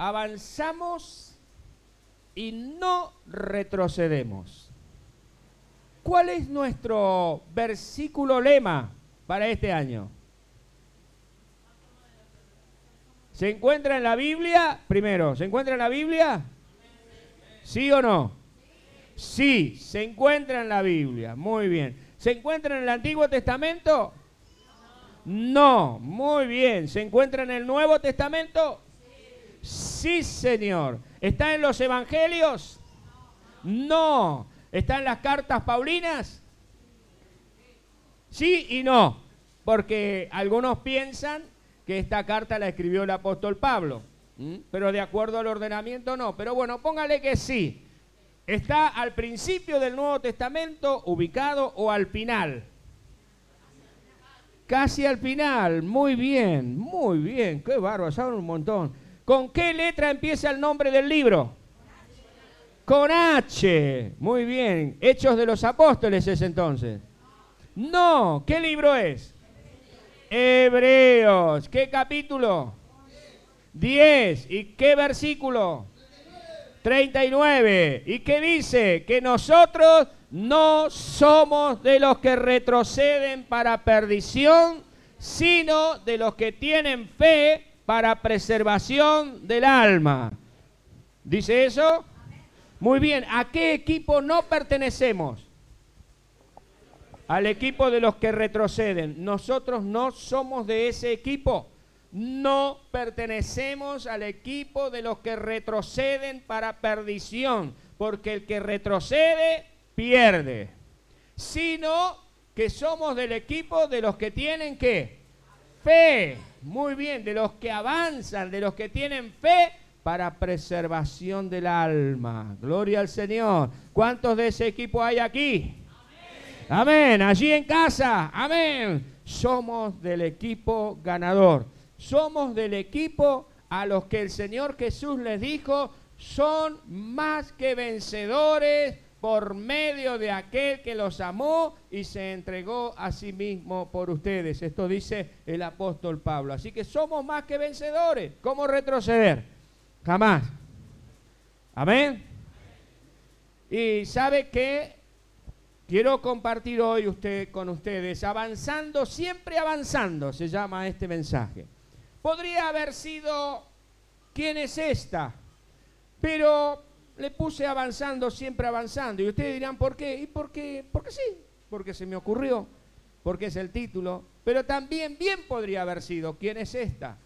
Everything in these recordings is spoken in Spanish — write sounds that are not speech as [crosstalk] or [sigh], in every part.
avanzamos y no retrocedemos. ¿Cuál es nuestro versículo lema para este año? ¿Se encuentra en la Biblia? Primero, ¿se encuentra en la Biblia? ¿Sí o no? Sí, se encuentra en la Biblia. Muy bien. ¿Se encuentra en el Antiguo Testamento? No. Muy bien. ¿Se encuentra en el Nuevo Testamento? Sí, Señor. ¿Está en los Evangelios? No. ¿Está en las cartas Paulinas? Sí y no. Porque algunos piensan que esta carta la escribió el apóstol Pablo. Pero de acuerdo al ordenamiento no. Pero bueno, póngale que sí. ¿Está al principio del Nuevo Testamento ubicado o al final? Casi al final. Muy bien, muy bien. Qué bárbaro, saben un montón. ¿Con qué letra empieza el nombre del libro? Con H. Muy bien. Hechos de los Apóstoles es entonces. No. ¿Qué libro es? Hebreos. ¿Qué capítulo? 10. ¿Y qué versículo? 39. ¿Y qué dice? Que nosotros no somos de los que retroceden para perdición, sino de los que tienen fe para preservación del alma. ¿Dice eso? Muy bien, ¿a qué equipo no pertenecemos? Al equipo de los que retroceden. Nosotros no somos de ese equipo no pertenecemos al equipo de los que retroceden para perdición, porque el que retrocede pierde, sino que somos del equipo de los que tienen que fe, muy bien, de los que avanzan, de los que tienen fe para preservación del alma. Gloria al Señor. ¿Cuántos de ese equipo hay aquí? Amén. Allí en casa. Amén. Somos del equipo ganador somos del equipo a los que el Señor Jesús les dijo, son más que vencedores por medio de aquel que los amó y se entregó a sí mismo por ustedes. Esto dice el apóstol Pablo. Así que somos más que vencedores. ¿Cómo retroceder? Jamás. Amén. Y sabe que quiero compartir hoy usted, con ustedes, avanzando, siempre avanzando, se llama este mensaje. Podría haber sido, ¿quién es esta? Pero le puse avanzando, siempre avanzando. Y ustedes dirán, ¿por qué? ¿Y por qué? Porque sí, porque se me ocurrió, porque es el título. Pero también bien podría haber sido, ¿quién es esta?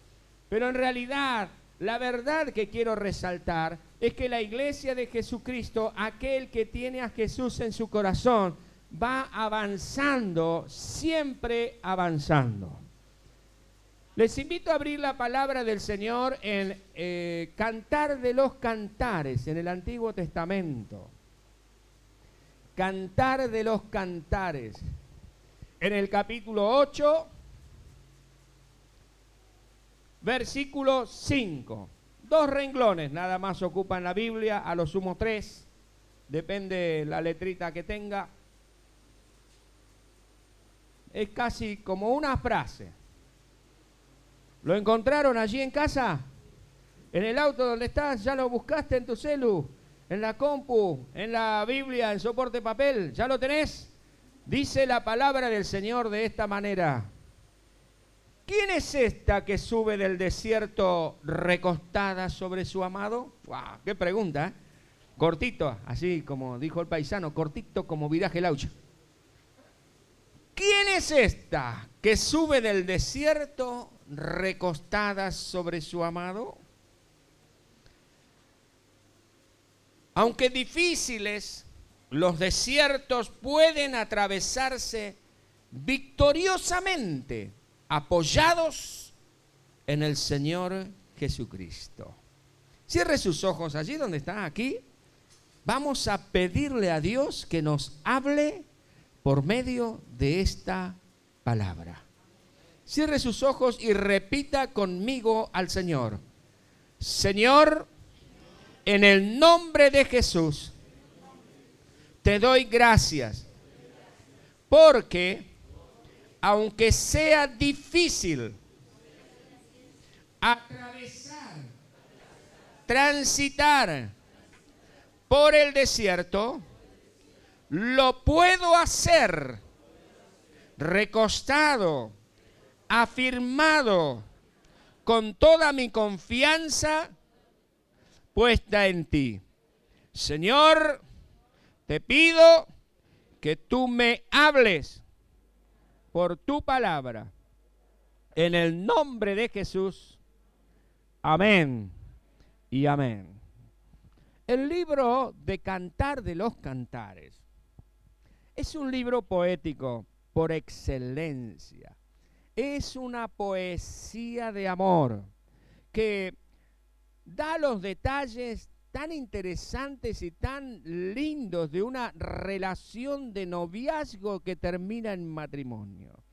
Pero en realidad, la verdad que quiero resaltar es que la iglesia de Jesucristo, aquel que tiene a Jesús en su corazón, va avanzando, siempre avanzando. Les invito a abrir la palabra del Señor en eh, Cantar de los Cantares, en el Antiguo Testamento. Cantar de los Cantares. En el capítulo 8, versículo 5. Dos renglones nada más ocupan la Biblia, a lo sumo tres, depende la letrita que tenga. Es casi como una frase ¿Lo encontraron allí en casa? ¿En el auto donde estás? ¿Ya lo buscaste en tu celu? ¿En la compu? ¿En la Biblia? ¿En soporte papel? ¿Ya lo tenés? Dice la palabra del Señor de esta manera. ¿Quién es esta que sube del desierto recostada sobre su amado? ¡Wow! ¡Qué pregunta! ¿eh? Cortito, así como dijo el paisano, cortito como viraje laucha. ¿Quién es esta que sube del desierto recostadas sobre su amado? Aunque difíciles, los desiertos pueden atravesarse victoriosamente, apoyados en el Señor Jesucristo. Cierre sus ojos allí donde está, aquí. Vamos a pedirle a Dios que nos hable por medio de esta palabra. Cierre sus ojos y repita conmigo al Señor. Señor, en el nombre de Jesús, te doy gracias porque aunque sea difícil atravesar transitar por el desierto, lo puedo hacer recostado, afirmado, con toda mi confianza puesta en ti. Señor, te pido que tú me hables por tu palabra. En el nombre de Jesús. Amén y amén. El libro de Cantar de los Cantares es un libro poético por excelencia. Es una poesía de amor que da los detalles tan interesantes y tan lindos de una relación de noviazgo que termina en matrimonio.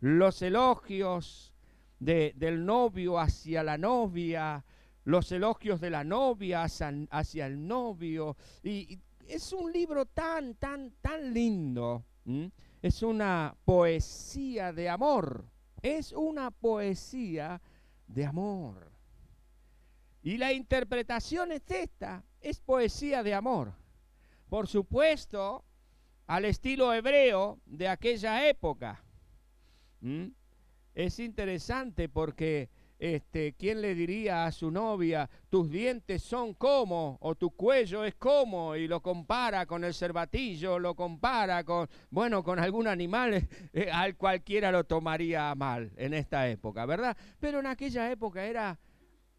Los elogios del novio hacia la novia, los elogios de la novia hacia, el novio. Y, es un libro tan, tan, tan lindo. Es una poesía de amor. Es una poesía de amor. Y la interpretación es esta, es poesía de amor. Por supuesto, al estilo hebreo de aquella época. Es interesante porque este, ¿quién le diría a su novia, tus dientes son como, o tu cuello es como, y lo compara con el cervatillo, lo compara con, bueno, con algún animal [laughs] eh, al cualquiera lo tomaría mal en esta época, ¿verdad? Pero en aquella época era,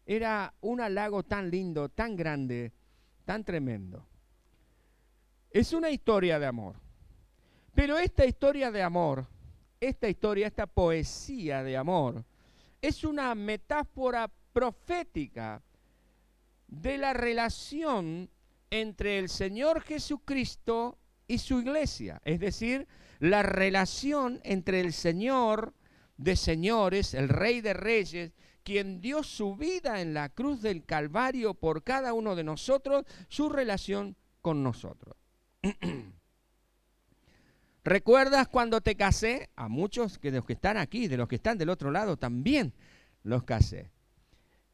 era un halago tan lindo, tan grande, tan tremendo. Es una historia de amor. Pero esta historia de amor, esta historia, esta poesía de amor, es una metáfora profética de la relación entre el Señor Jesucristo y su iglesia, es decir, la relación entre el Señor de señores, el Rey de Reyes, quien dio su vida en la cruz del Calvario por cada uno de nosotros, su relación con nosotros. [clears throat] ¿Recuerdas cuando te casé? A muchos de los que están aquí, de los que están del otro lado, también los casé.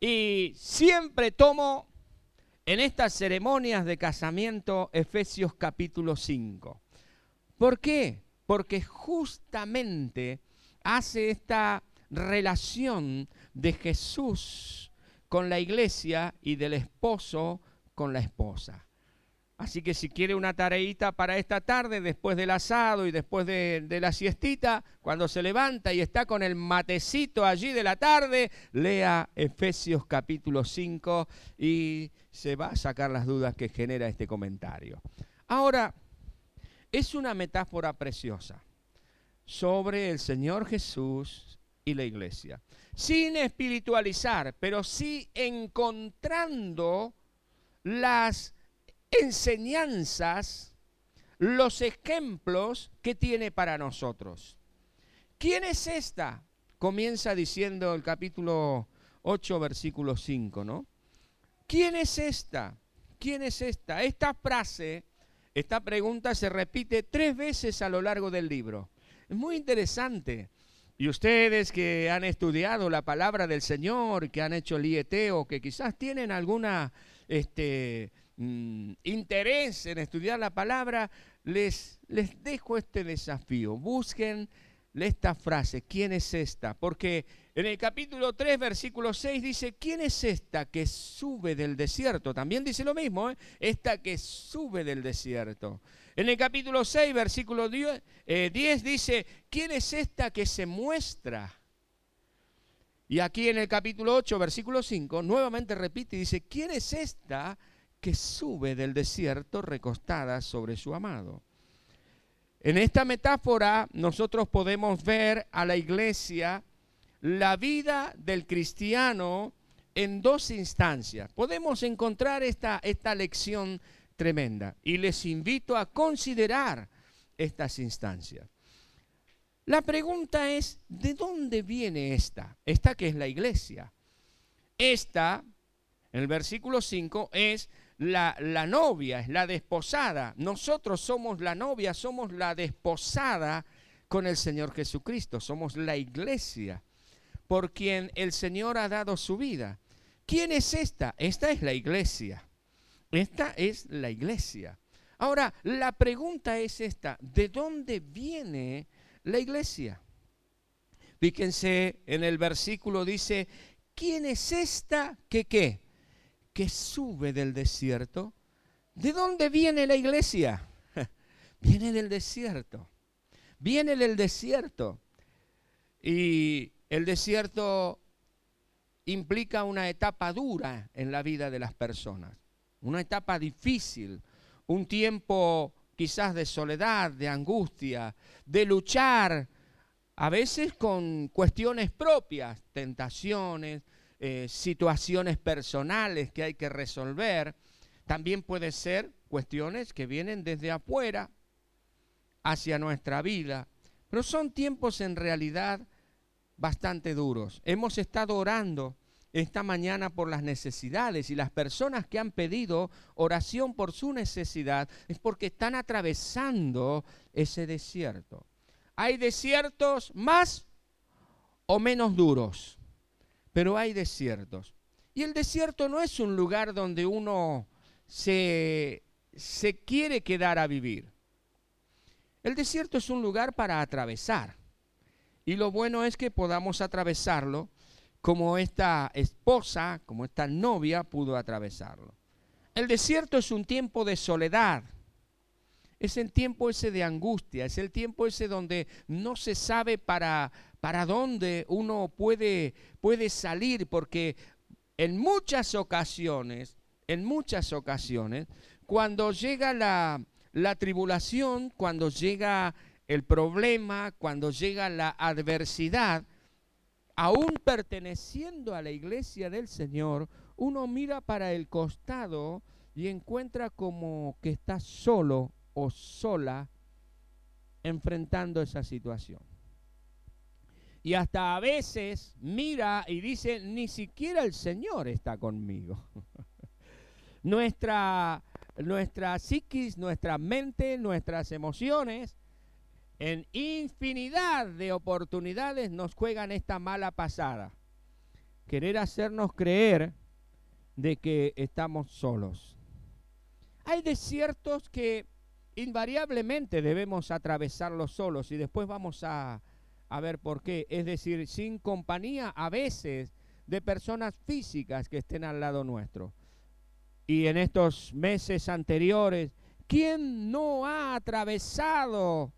Y siempre tomo en estas ceremonias de casamiento Efesios capítulo 5. ¿Por qué? Porque justamente hace esta relación de Jesús con la iglesia y del esposo con la esposa. Así que si quiere una tareita para esta tarde, después del asado y después de, la siestita, cuando se levanta y está con el matecito allí de la tarde, lea Efesios capítulo 5 y se va a sacar las dudas que genera este comentario. Ahora, es una metáfora preciosa sobre el Señor Jesús y la iglesia. Sin espiritualizar, pero sí encontrando las enseñanzas, los ejemplos que tiene para nosotros. ¿Quién es esta? Comienza diciendo el capítulo 8, versículo 5, ¿no? ¿Quién es esta? ¿Quién es esta? Esta frase, esta pregunta se repite tres veces a lo largo del libro. Es muy interesante. Y ustedes que han estudiado la palabra del Señor, que han hecho el IET o que quizás tienen alguna este, Mm, interés en estudiar la palabra, les, les dejo este desafío. Busquen esta frase, ¿quién es esta? Porque en el capítulo 3, versículo 6 dice, ¿quién es esta que sube del desierto? También dice lo mismo, ¿eh? esta que sube del desierto. En el capítulo 6, versículo 10, 10 eh, dice, ¿quién es esta que se muestra? Y aquí en el capítulo 8, versículo 5, nuevamente repite y dice, ¿quién es esta que sube del desierto recostada sobre su amado. En esta metáfora nosotros podemos ver a la iglesia la vida del cristiano en dos instancias. Podemos encontrar esta, esta lección tremenda y les invito a considerar estas instancias. La pregunta es, ¿de dónde viene esta? Esta que es la iglesia. Esta, en el versículo 5, es la, novia, es la desposada. Nosotros somos la novia, somos la desposada con el Señor Jesucristo. Somos la iglesia por quien el Señor ha dado su vida. ¿Quién es esta? Esta es la iglesia. Esta es la iglesia. Ahora, la pregunta es esta, ¿de dónde viene la iglesia? Fíjense, en el versículo dice, ¿quién es esta que qué? Que sube del desierto. ¿De dónde viene la iglesia? [laughs] Viene del desierto. Viene del desierto. Y el desierto implica una etapa dura en la vida de las personas, una etapa difícil, un tiempo quizás de soledad, de angustia, de luchar a veces con cuestiones propias, tentaciones, eh, situaciones personales que hay que resolver. También puede ser cuestiones que vienen desde afuera hacia nuestra vida. Pero son tiempos en realidad bastante duros. Hemos estado orando esta mañana por las necesidades y las personas que han pedido oración por su necesidad es porque están atravesando ese desierto. Hay desiertos más o menos duros, pero hay desiertos. Y el desierto no es un lugar donde uno se, se quiere quedar a vivir. El desierto es un lugar para atravesar. Y lo bueno es que podamos atravesarlo como esta esposa, como esta novia pudo atravesarlo. El desierto es un tiempo de soledad, es el tiempo ese de angustia, es el tiempo ese donde no se sabe para, para dónde uno puede, puede salir, porque en muchas ocasiones, en muchas ocasiones, cuando llega la, la tribulación, cuando llega el problema, cuando llega la adversidad, aún perteneciendo a la iglesia del Señor, uno mira para el costado y encuentra como que está solo o sola enfrentando esa situación. Y hasta a veces mira y dice, ni siquiera el Señor está conmigo. [laughs] nuestra, nuestra psiquis, nuestra mente, nuestras emociones, en infinidad de oportunidades nos juegan esta mala pasada. Querer hacernos creer de que estamos solos. Hay desiertos que invariablemente debemos atravesarlos solos y después vamos a, a ver por qué. Es decir, sin compañía a veces de personas físicas que estén al lado nuestro. Y en estos meses anteriores, ¿quién no ha atravesado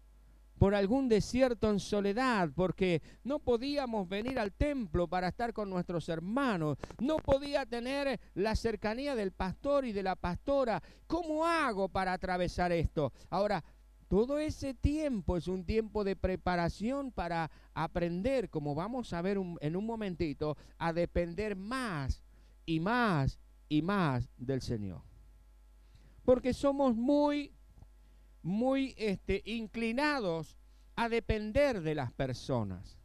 por algún desierto en soledad, porque no podíamos venir al templo para estar con nuestros hermanos, no podía tener la cercanía del pastor y de la pastora. ¿Cómo hago para atravesar esto? Ahora, todo ese tiempo es un tiempo de preparación para aprender, como vamos a ver en un momentito, a depender más y más y más del Señor. Porque somos muy muy este, inclinados a depender de las personas.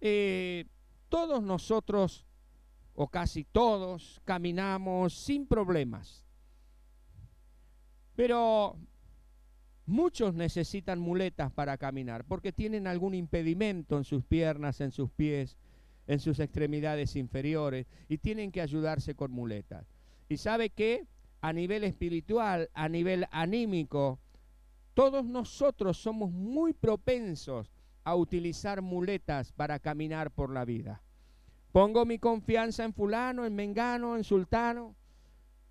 Eh, todos nosotros, o casi todos, caminamos sin problemas. Pero muchos necesitan muletas para caminar porque tienen algún impedimento en sus piernas, en sus pies, en sus extremidades inferiores y tienen que ayudarse con muletas. ¿Y sabe qué? A nivel espiritual, a nivel anímico, todos nosotros somos muy propensos a utilizar muletas para caminar por la vida. Pongo mi confianza en fulano, en mengano, en sultano.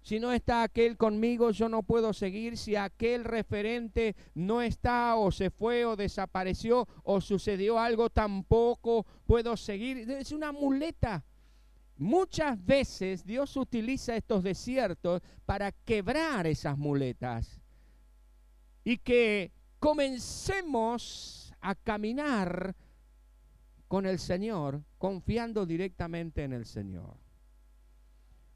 Si no está aquel conmigo, yo no puedo seguir. Si aquel referente no está o se fue o desapareció o sucedió algo, tampoco puedo seguir. Es una muleta. Muchas veces Dios utiliza estos desiertos para quebrar esas muletas y que comencemos a caminar con el Señor, confiando directamente en el Señor.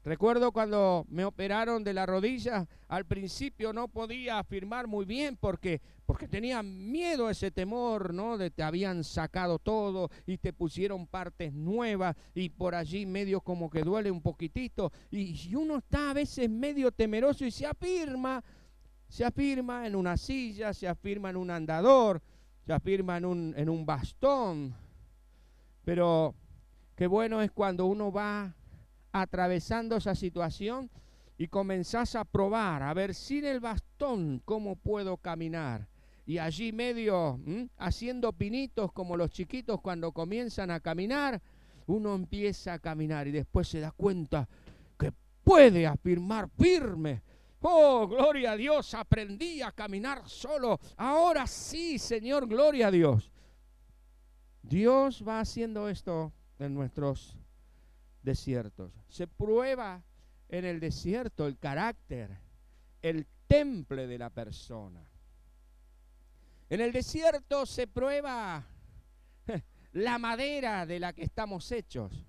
Recuerdo cuando me operaron de la rodilla, al principio no podía afirmar muy bien porque, porque tenía miedo, ese temor, ¿no? De te habían sacado todo y te pusieron partes nuevas y por allí medio como que duele un poquitito. Y, y uno está a veces medio temeroso y se afirma, se afirma en una silla, se afirma en un andador, se afirma en un, en un bastón. Pero qué bueno es cuando uno va atravesando esa situación y comenzás a probar, a ver sin el bastón cómo puedo caminar. Y allí medio haciendo pinitos como los chiquitos cuando comienzan a caminar, uno empieza a caminar y después se da cuenta que puede afirmar firme. Oh, gloria a Dios, aprendí a caminar solo. Ahora sí, Señor, gloria a Dios. Dios va haciendo esto en nuestros desiertos. Se prueba en el desierto el carácter, el temple de la persona. En el desierto se prueba la madera de la que estamos hechos,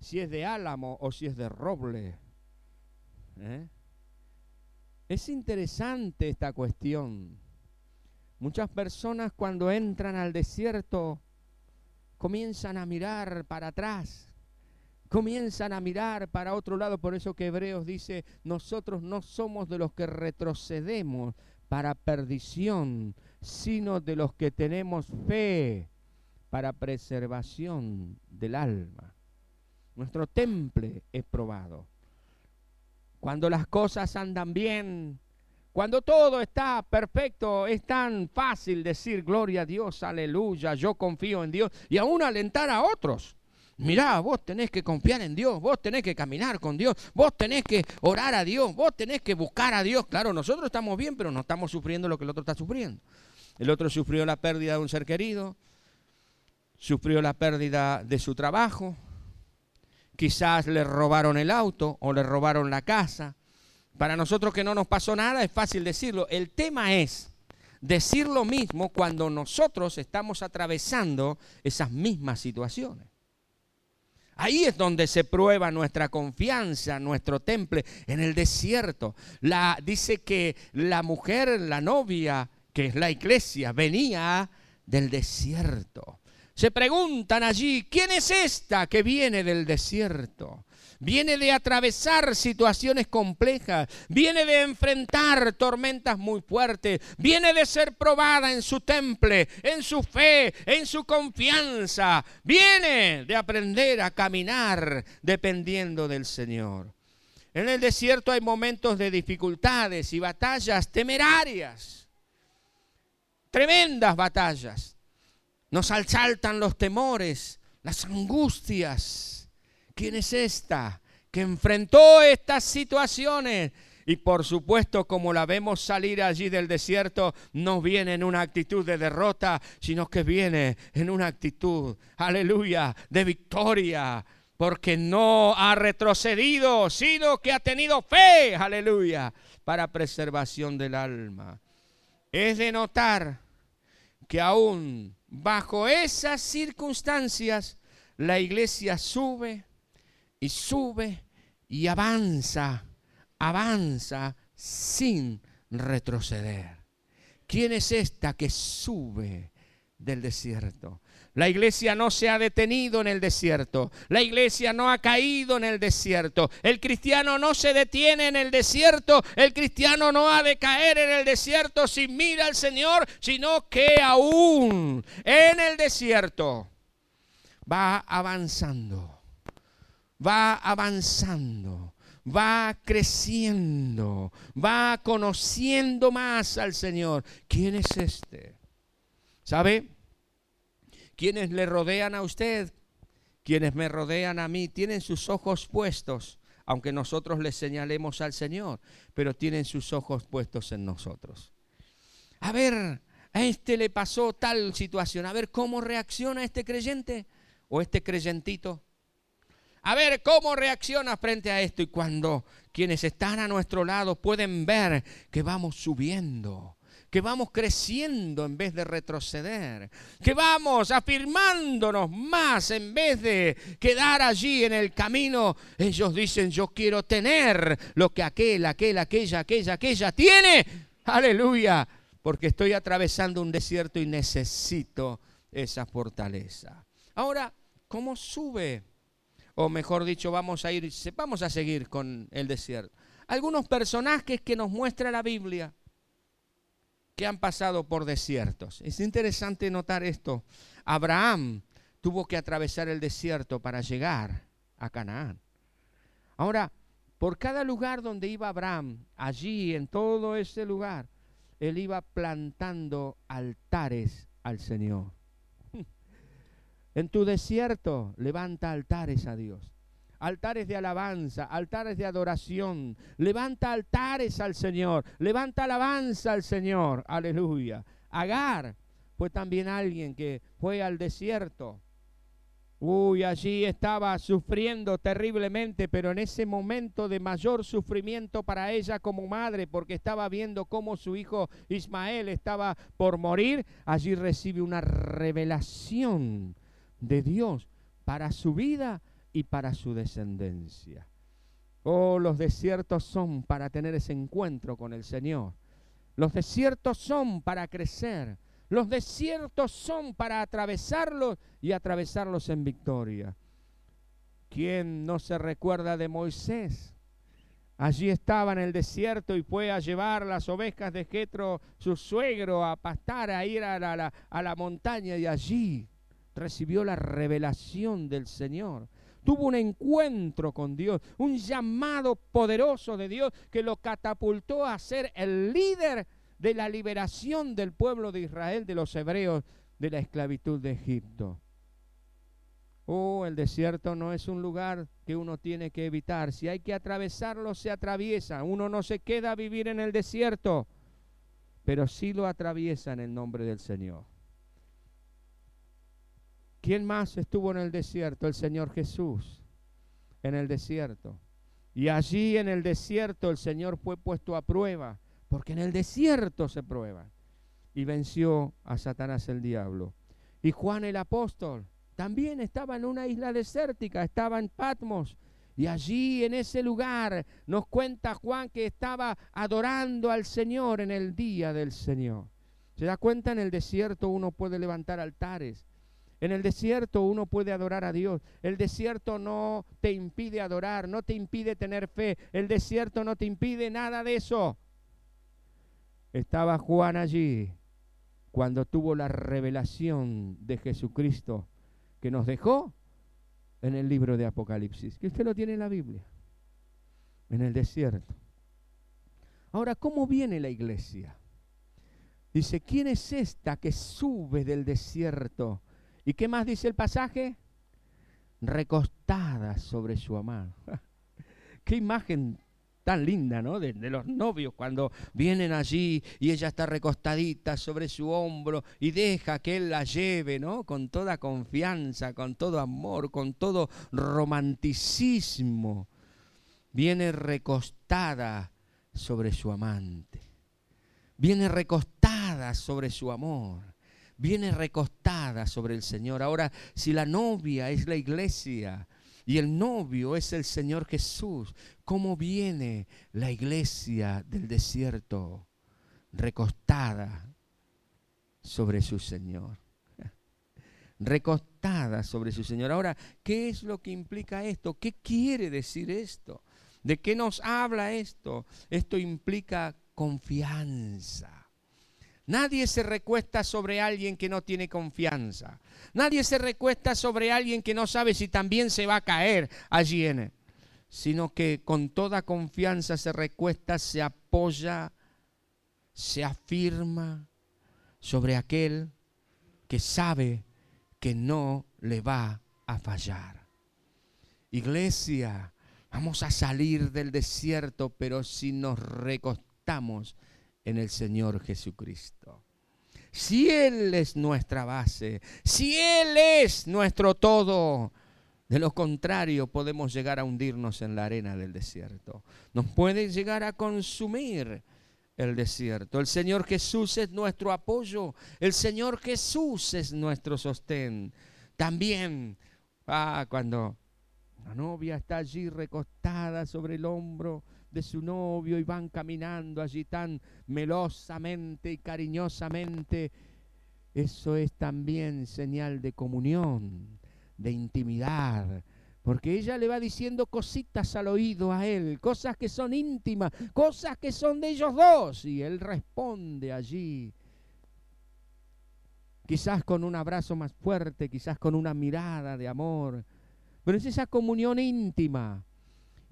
si es de álamo o si es de roble. ¿eh? Es interesante esta cuestión. Muchas personas cuando entran al desierto comienzan a mirar para atrás, comienzan a mirar para otro lado. Por eso que Hebreos dice, nosotros no somos de los que retrocedemos para perdición, sino de los que tenemos fe para preservación del alma. Nuestro temple es probado. Cuando las cosas andan bien, cuando todo está perfecto, es tan fácil decir gloria a Dios, aleluya, yo confío en Dios y aún alentar a otros. Mirá, vos tenés que confiar en Dios, vos tenés que caminar con Dios, vos tenés que orar a Dios, vos tenés que buscar a Dios. Claro, nosotros estamos bien, pero no estamos sufriendo lo que el otro está sufriendo. El otro sufrió la pérdida de un ser querido, sufrió la pérdida de su trabajo, quizás le robaron el auto o le robaron la casa, para nosotros que no nos pasó nada es fácil decirlo. El tema es decir lo mismo cuando nosotros estamos atravesando esas mismas situaciones. Ahí es donde se prueba nuestra confianza, nuestro temple, en el desierto. La, dice que la mujer, la novia, que es la iglesia, venía del desierto. Se preguntan allí, ¿quién es esta que viene del desierto? Viene de atravesar situaciones complejas, viene de enfrentar tormentas muy fuertes, viene de ser probada en su temple, en su fe, en su confianza, viene de aprender a caminar dependiendo del Señor. En el desierto hay momentos de dificultades y batallas temerarias, tremendas batallas. Nos asaltan los temores, las angustias ¿Quién es esta que enfrentó estas situaciones? Y por supuesto, como la vemos salir allí del desierto, no viene en una actitud de derrota, sino que viene en una actitud, aleluya, de victoria, porque no ha retrocedido, sino que ha tenido fe, aleluya, para preservación del alma. Es de notar que aún bajo esas circunstancias, la iglesia sube, y sube y avanza, avanza sin retroceder. ¿Quién es esta que sube del desierto? La iglesia no se ha detenido en el desierto. La iglesia no ha caído en el desierto. El cristiano no se detiene en el desierto. El cristiano no ha de caer en el desierto si mira al Señor, sino que aún en el desierto va avanzando va avanzando, va creciendo, va conociendo más al Señor. ¿Quién es este? ¿Sabe? Quienes le rodean a usted, quienes me rodean a mí, tienen sus ojos puestos, aunque nosotros les señalemos al Señor, pero tienen sus ojos puestos en nosotros. A ver, a este le pasó tal situación, a ver cómo reacciona este creyente o este creyentito a ver cómo reacciona frente a esto. Y cuando quienes están a nuestro lado pueden ver que vamos subiendo, que vamos creciendo en vez de retroceder, que vamos afirmándonos más en vez de quedar allí en el camino. Ellos dicen, yo quiero tener lo que aquel, aquel, aquella, aquella, aquella tiene. Aleluya, porque estoy atravesando un desierto y necesito esa fortaleza. Ahora, ¿cómo sube? O mejor dicho, vamos a ir, vamos a seguir con el desierto. Algunos personajes que nos muestra la Biblia que han pasado por desiertos. Es interesante notar esto. Abraham tuvo que atravesar el desierto para llegar a Canaán. Ahora, por cada lugar donde iba Abraham, allí en todo ese lugar, él iba plantando altares al Señor. En tu desierto levanta altares a Dios. Altares de alabanza, altares de adoración. Levanta altares al Señor. Levanta alabanza al Señor. Aleluya. Agar fue también alguien que fue al desierto Uy, allí estaba sufriendo terriblemente, pero en ese momento de mayor sufrimiento para ella como madre, porque estaba viendo cómo su hijo Ismael estaba por morir, allí recibe una revelación de Dios para su vida y para su descendencia. Oh, los desiertos son para tener ese encuentro con el Señor. Los desiertos son para crecer. Los desiertos son para atravesarlos y atravesarlos en victoria. ¿Quién no se recuerda de Moisés? Allí estaba en el desierto y fue a llevar las ovejas de Jetro, su suegro, a pastar, a ir a la, a la montaña y allí recibió la revelación del Señor. Tuvo un encuentro con Dios, un llamado poderoso de Dios que lo catapultó a ser el líder de la liberación del pueblo de Israel, de los hebreos, de la esclavitud de Egipto. Oh, el desierto no es un lugar que uno tiene que evitar. Si hay que atravesarlo, se atraviesa. Uno no se queda a vivir en el desierto, pero sí lo atraviesa en el nombre del Señor. ¿Quién más estuvo en el desierto? El Señor Jesús, en el desierto. Y allí en el desierto el Señor fue puesto a prueba porque en el desierto se prueba. Y venció a Satanás el diablo. Y Juan el apóstol también estaba en una isla desértica, estaba en Patmos. Y allí en ese lugar nos cuenta Juan que estaba adorando al Señor en el día del Señor. ¿Se da cuenta? En el desierto uno puede levantar altares. En el desierto uno puede adorar a Dios. El desierto no te impide adorar, no te impide tener fe. El desierto no te impide nada de eso. Estaba Juan allí cuando tuvo la revelación de Jesucristo que nos dejó en el libro de Apocalipsis, que usted lo tiene en la Biblia, en el desierto. Ahora, ¿cómo viene la iglesia? Dice, ¿quién es esta que sube del desierto? ¿Y qué más dice el pasaje? Recostada sobre su amado. [laughs] qué imagen tan linda, ¿no? De, los novios cuando vienen allí y ella está recostadita sobre su hombro y deja que él la lleve, ¿no? Con toda confianza, con todo amor, con todo romanticismo. Viene recostada sobre su amante. Viene recostada sobre su amor. Viene recostada sobre el Señor. Ahora, si la novia es la iglesia, y el novio es el Señor Jesús. ¿Cómo viene la iglesia del desierto recostada sobre su Señor? [laughs] Recostada sobre su Señor. Ahora, ¿qué es lo que implica esto? ¿Qué quiere decir esto? ¿De qué nos habla esto? Esto implica confianza. Nadie se recuesta sobre alguien que no tiene confianza. Nadie se recuesta sobre alguien que no sabe si también se va a caer allí en él. Sino que con toda confianza se recuesta, se apoya, se afirma sobre aquel que sabe que no le va a fallar. Iglesia, vamos a salir del desierto, pero si nos recostamos en el Señor Jesucristo. Si Él es nuestra base, si Él es nuestro todo, de lo contrario podemos llegar a hundirnos en la arena del desierto. Nos puede llegar a consumir el desierto. El Señor Jesús es nuestro apoyo, el Señor Jesús es nuestro sostén. También, ah, cuando la novia está allí recostada sobre el hombro de su novio y van caminando allí tan melosamente y cariñosamente, eso es también señal de comunión, de intimidad, porque ella le va diciendo cositas al oído a él, cosas que son íntimas, cosas que son de ellos dos, y él responde allí, quizás con un abrazo más fuerte, quizás con una mirada de amor, pero es esa comunión íntima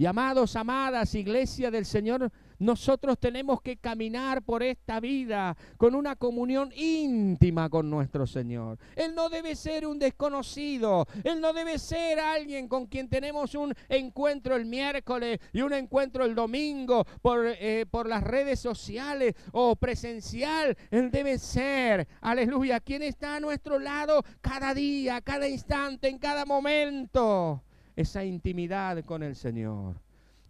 Y amados, amadas, iglesia del Señor, nosotros tenemos que caminar por esta vida con una comunión íntima con nuestro Señor. Él no debe ser un desconocido. Él no debe ser alguien con quien tenemos un encuentro el miércoles y un encuentro el domingo por, eh, por las redes sociales o presencial. Él debe ser, aleluya, quien está a nuestro lado cada día, cada instante, en cada momento. Esa intimidad con el Señor.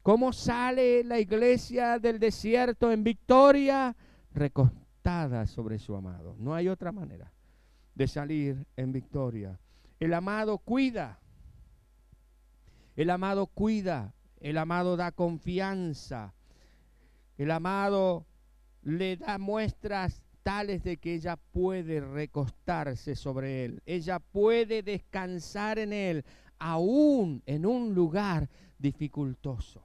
¿Cómo sale la iglesia del desierto en victoria? Recostada sobre su amado. No hay otra manera de salir en victoria. El amado cuida. El amado cuida. El amado da confianza. El amado le da muestras tales de que ella puede recostarse sobre él. Ella puede descansar en él, aún en un lugar dificultoso.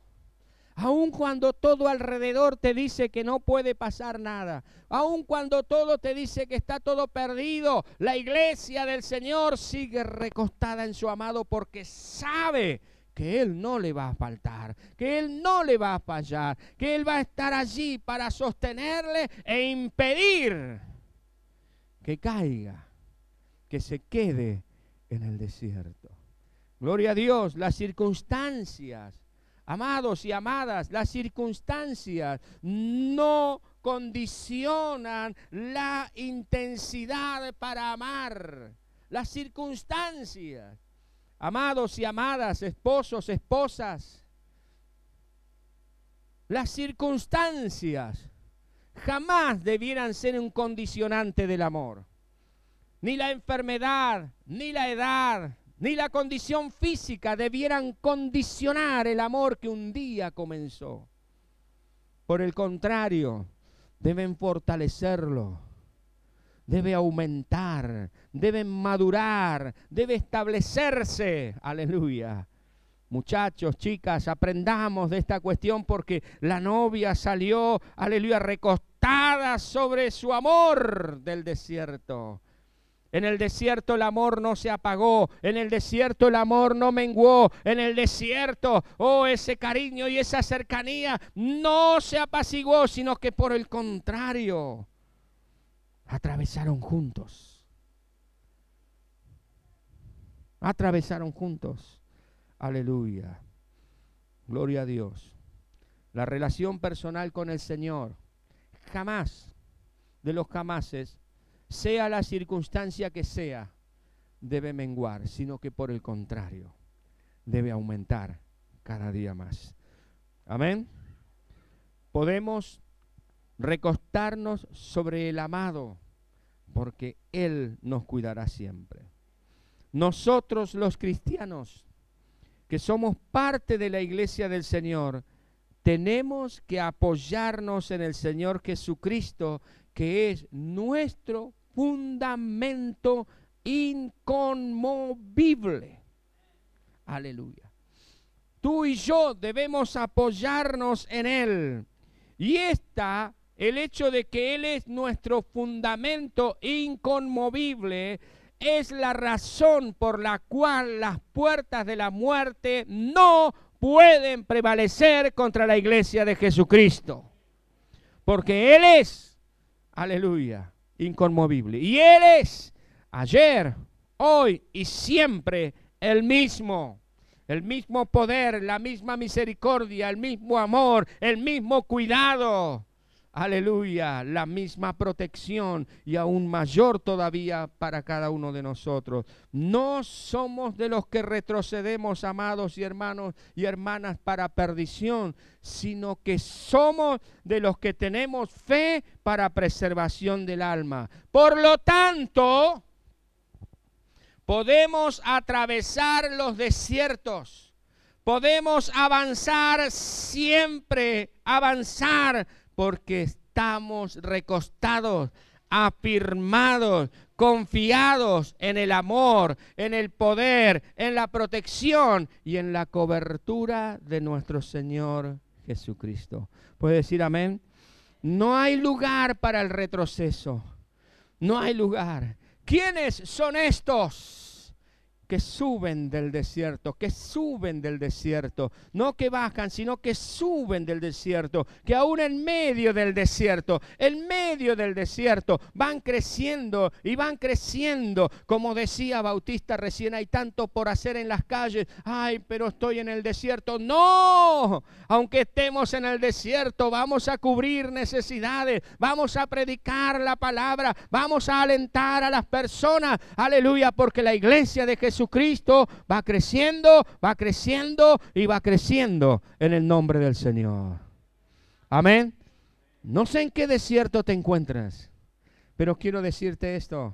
Aun cuando todo alrededor te dice que no puede pasar nada. Aun cuando todo te dice que está todo perdido. La iglesia del Señor sigue recostada en su amado porque sabe que Él no le va a faltar, que Él no le va a fallar, que Él va a estar allí para sostenerle e impedir que caiga, que se quede en el desierto. Gloria a Dios, las circunstancias Amados y amadas, las circunstancias no condicionan la intensidad para amar. Las circunstancias, amados y amadas, esposos, esposas, las circunstancias jamás debieran ser un condicionante del amor. Ni la enfermedad, ni la edad, ni la condición física debieran condicionar el amor que un día comenzó. Por el contrario, deben fortalecerlo, debe aumentar, deben madurar, debe establecerse. Aleluya. Muchachos, chicas, aprendamos de esta cuestión porque la novia salió, aleluya, recostada sobre su amor del desierto. En el desierto el amor no se apagó, en el desierto el amor no menguó, en el desierto, oh, ese cariño y esa cercanía no se apaciguó, sino que por el contrario, atravesaron juntos. Atravesaron juntos. Aleluya. Gloria a Dios. La relación personal con el Señor jamás de los jamases sea la circunstancia que sea, debe menguar, sino que por el contrario, debe aumentar cada día más. Amén. Podemos recostarnos sobre el amado, porque Él nos cuidará siempre. Nosotros los cristianos, que somos parte de la iglesia del Señor, tenemos que apoyarnos en el Señor Jesucristo, que es nuestro fundamento inconmovible. Aleluya. Tú y yo debemos apoyarnos en Él. Y está el hecho de que Él es nuestro fundamento inconmovible, es la razón por la cual las puertas de la muerte no pueden prevalecer contra la iglesia de Jesucristo. Porque Él es, aleluya, inconmovible. Y Él es ayer, hoy y siempre el mismo. El mismo poder, la misma misericordia, el mismo amor, el mismo cuidado aleluya, la misma protección y aún mayor todavía para cada uno de nosotros. No somos de los que retrocedemos, amados y hermanos y hermanas, para perdición, sino que somos de los que tenemos fe para preservación del alma. Por lo tanto, podemos atravesar los desiertos. Podemos avanzar siempre, avanzar porque estamos recostados, afirmados, confiados en el amor, en el poder, en la protección y en la cobertura de nuestro Señor Jesucristo. ¿Puede decir amén? No hay lugar para el retroceso. No hay lugar. ¿Quiénes son estos que suben del desierto, que suben del desierto, no que bajan, sino que suben del desierto, que aún en medio del desierto, en medio del desierto, van creciendo y van creciendo. Como decía Bautista recién, hay tanto por hacer en las calles, ay, pero estoy en el desierto. No, aunque estemos en el desierto, vamos a cubrir necesidades, vamos a predicar la palabra, vamos a alentar a las personas, aleluya, porque la iglesia de Jesús Jesucristo va creciendo, va creciendo y va creciendo en el nombre del Señor. Amén. No sé en qué desierto te encuentras, pero quiero decirte esto.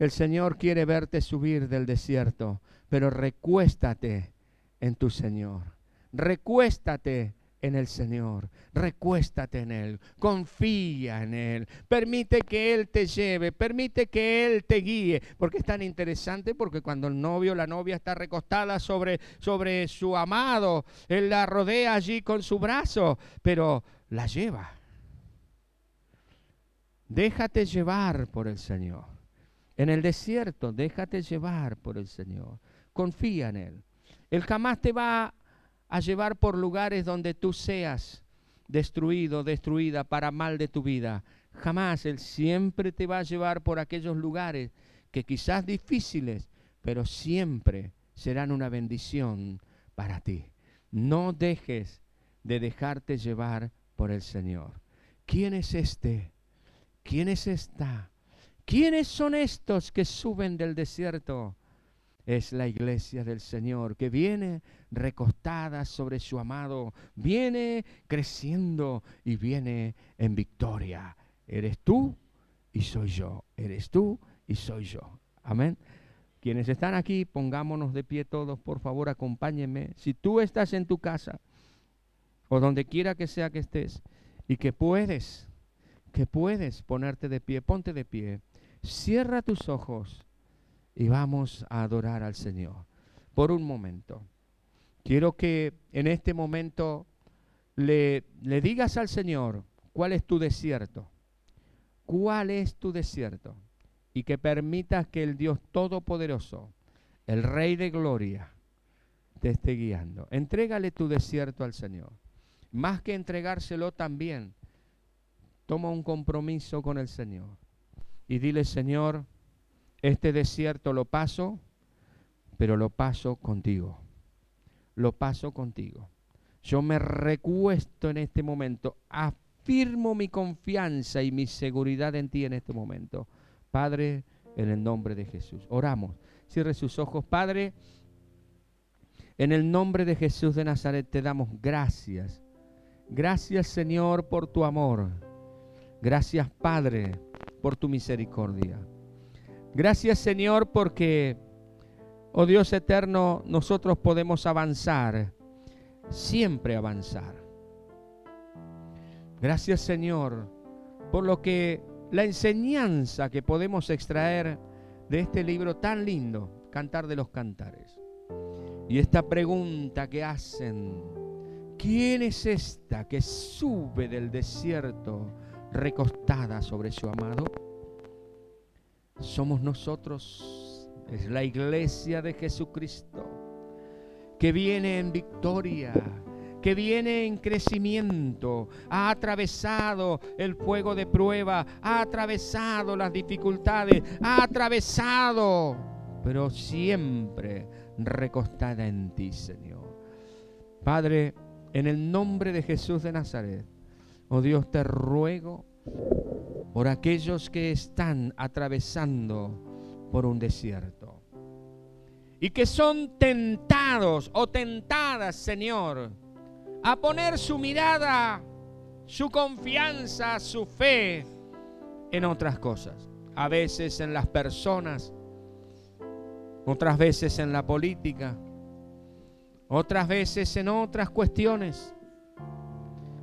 El Señor quiere verte subir del desierto, pero recuéstate en tu Señor. Recuéstate en el Señor, recuéstate en Él, confía en Él, permite que Él te lleve, permite que Él te guíe, porque es tan interesante porque cuando el novio, la novia está recostada sobre, sobre su amado, Él la rodea allí con su brazo, pero la lleva. Déjate llevar por el Señor. En el desierto, déjate llevar por el Señor. Confía en Él. Él jamás te va a llevar por lugares donde tú seas destruido, destruida para mal de tu vida. Jamás Él siempre te va a llevar por aquellos lugares que quizás difíciles, pero siempre serán una bendición para ti. No dejes de dejarte llevar por el Señor. ¿Quién es este? ¿Quién es esta? ¿Quiénes son estos que suben del desierto? Es la iglesia del Señor que viene recostada sobre su amado, viene creciendo y viene en victoria. Eres tú y soy yo, eres tú y soy yo. Amén. Quienes están aquí, pongámonos de pie todos, por favor, acompáñenme. Si tú estás en tu casa o donde quiera que sea que estés y que puedes, que puedes ponerte de pie, ponte de pie. Cierra tus ojos y vamos a adorar al Señor. Por un momento. Quiero que en este momento le, le digas al Señor cuál es tu desierto. ¿Cuál es tu desierto? Y que permitas que el Dios Todopoderoso, el Rey de Gloria, te esté guiando. Entrégale tu desierto al Señor. Más que entregárselo también, toma un compromiso con el Señor. Y dile, Señor, este desierto lo paso, pero lo paso contigo. Lo paso contigo. Yo me recuesto en este momento. Afirmo mi confianza y mi seguridad en ti en este momento. Padre, en el nombre de Jesús. Oramos. Cierre sus ojos. Padre, en el nombre de Jesús de Nazaret te damos gracias. Gracias Señor por tu amor. Gracias Padre por tu misericordia. Gracias Señor porque, oh Dios eterno, nosotros podemos avanzar, siempre avanzar. Gracias Señor por lo que la enseñanza que podemos extraer de este libro tan lindo, Cantar de los Cantares. Y esta pregunta que hacen, ¿quién es esta que sube del desierto recostada sobre su amado? Somos nosotros, es la iglesia de Jesucristo, que viene en victoria, que viene en crecimiento, ha atravesado el fuego de prueba, ha atravesado las dificultades, ha atravesado, pero siempre recostada en ti, Señor. Padre, en el nombre de Jesús de Nazaret, oh Dios, te ruego por aquellos que están atravesando por un desierto y que son tentados o tentadas, Señor, a poner su mirada, su confianza, su fe en otras cosas. A veces en las personas, otras veces en la política, otras veces en otras cuestiones.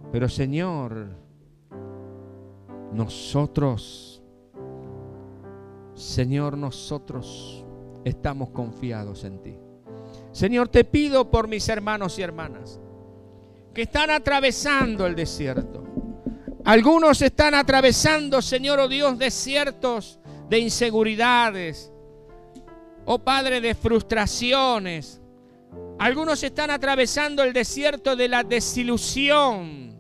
Pero Señor, nosotros, Señor, nosotros estamos confiados en ti. Señor, te pido por mis hermanos y hermanas que están atravesando el desierto. Algunos están atravesando, Señor, oh Dios, desiertos de inseguridades, oh Padre, de frustraciones. Algunos están atravesando el desierto de la desilusión.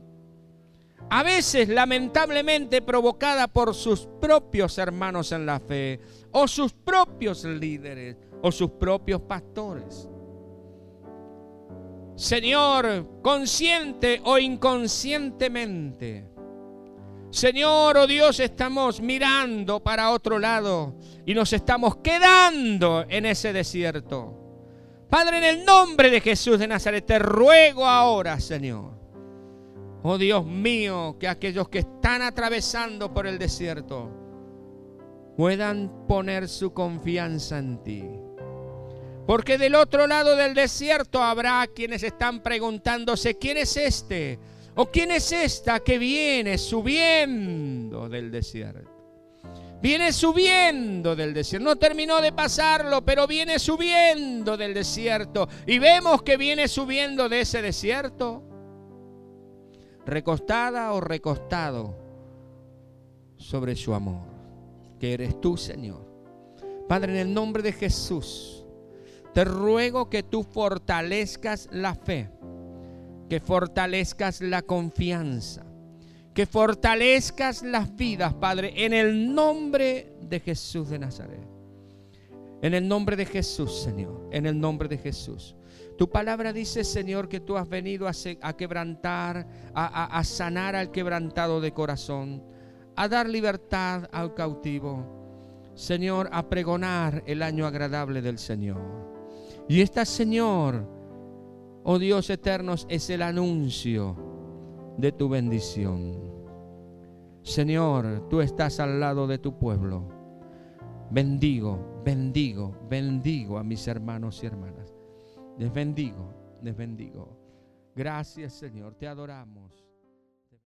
A veces, lamentablemente, provocada por sus propios hermanos en la fe, o sus propios líderes, o sus propios pastores. Señor, consciente o inconscientemente, Señor, oh Dios, estamos mirando para otro lado y nos estamos quedando en ese desierto. Padre, en el nombre de Jesús de Nazaret, te ruego ahora, Señor. Oh Dios mío, que aquellos que están atravesando por el desierto puedan poner su confianza en ti. Porque del otro lado del desierto habrá quienes están preguntándose, ¿quién es este? ¿O quién es esta que viene subiendo del desierto? Viene subiendo del desierto. No terminó de pasarlo, pero viene subiendo del desierto. Y vemos que viene subiendo de ese desierto. Recostada o recostado sobre su amor. Que eres tú, Señor. Padre, en el nombre de Jesús te ruego que tú fortalezcas la fe, que fortalezcas la confianza, que fortalezcas las vidas, Padre, en el nombre de Jesús de Nazaret. En el nombre de Jesús, Señor, en el nombre de Jesús. Tu palabra dice, Señor, que tú has venido a, quebrantar, a sanar al quebrantado de corazón, a dar libertad al cautivo. Señor, a pregonar el año agradable del Señor. Y esta, Señor, oh Dios eternos, es el anuncio de tu bendición. Señor, tú estás al lado de tu pueblo. Bendigo, bendigo, bendigo a mis hermanos y hermanas. Les bendigo, les bendigo. Gracias, Señor, te adoramos.